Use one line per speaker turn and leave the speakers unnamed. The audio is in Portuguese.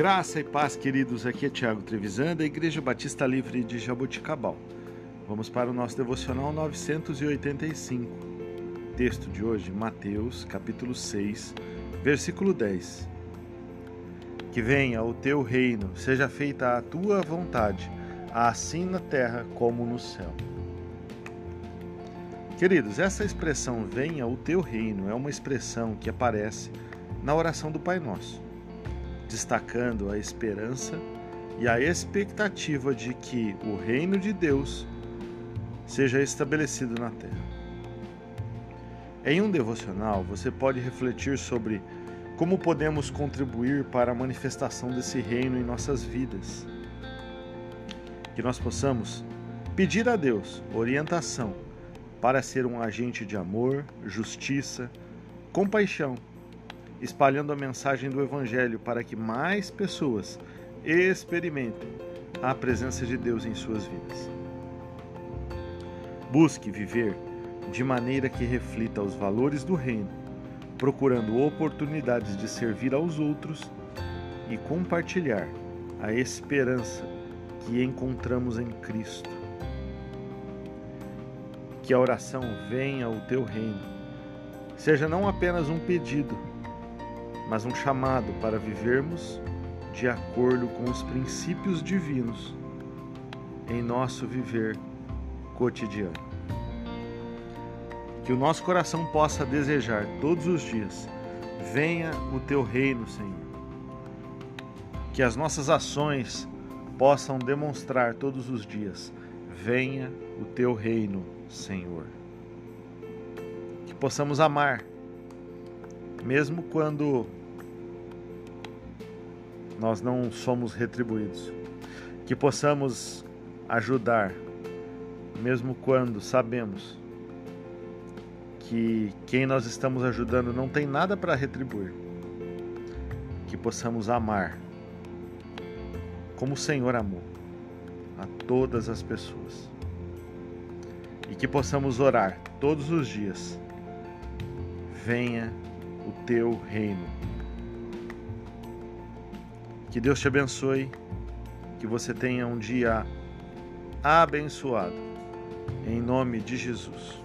Graça e paz, queridos. Aqui é Tiago Trevisan, da Igreja Batista Livre de Jaboticabal. Vamos para o nosso devocional 985. Texto de hoje, Mateus, capítulo 6, versículo 10. Que venha o teu reino, seja feita a tua vontade, assim na terra como no céu. Queridos, essa expressão venha o teu reino é uma expressão que aparece na oração do Pai Nosso, destacando a esperança e a expectativa de que o reino de Deus seja estabelecido na terra. Em um devocional, você pode refletir sobre como podemos contribuir para a manifestação desse reino em nossas vidas. Que nós possamos pedir a Deus orientação para ser um agente de amor, justiça, compaixão espalhando a mensagem do Evangelho para que mais pessoas experimentem a presença de Deus em suas vidas. Busque viver de maneira que reflita os valores do Reino, procurando oportunidades de servir aos outros e compartilhar a esperança que encontramos em Cristo. Que a oração venha ao teu reino, seja não apenas um pedido, mas um chamado para vivermos de acordo com os princípios divinos em nosso viver cotidiano. Que o nosso coração possa desejar todos os dias: venha o teu reino, Senhor. Que as nossas ações possam demonstrar todos os dias: venha o teu reino, Senhor. Que possamos amar, mesmo quando nós não somos retribuídos. Que possamos ajudar, mesmo quando sabemos que quem nós estamos ajudando não tem nada para retribuir. Que possamos amar como o Senhor amou a todas as pessoas. E que possamos orar todos os dias. Venha o teu reino que Deus te abençoe, que você tenha um dia abençoado. Em nome de Jesus.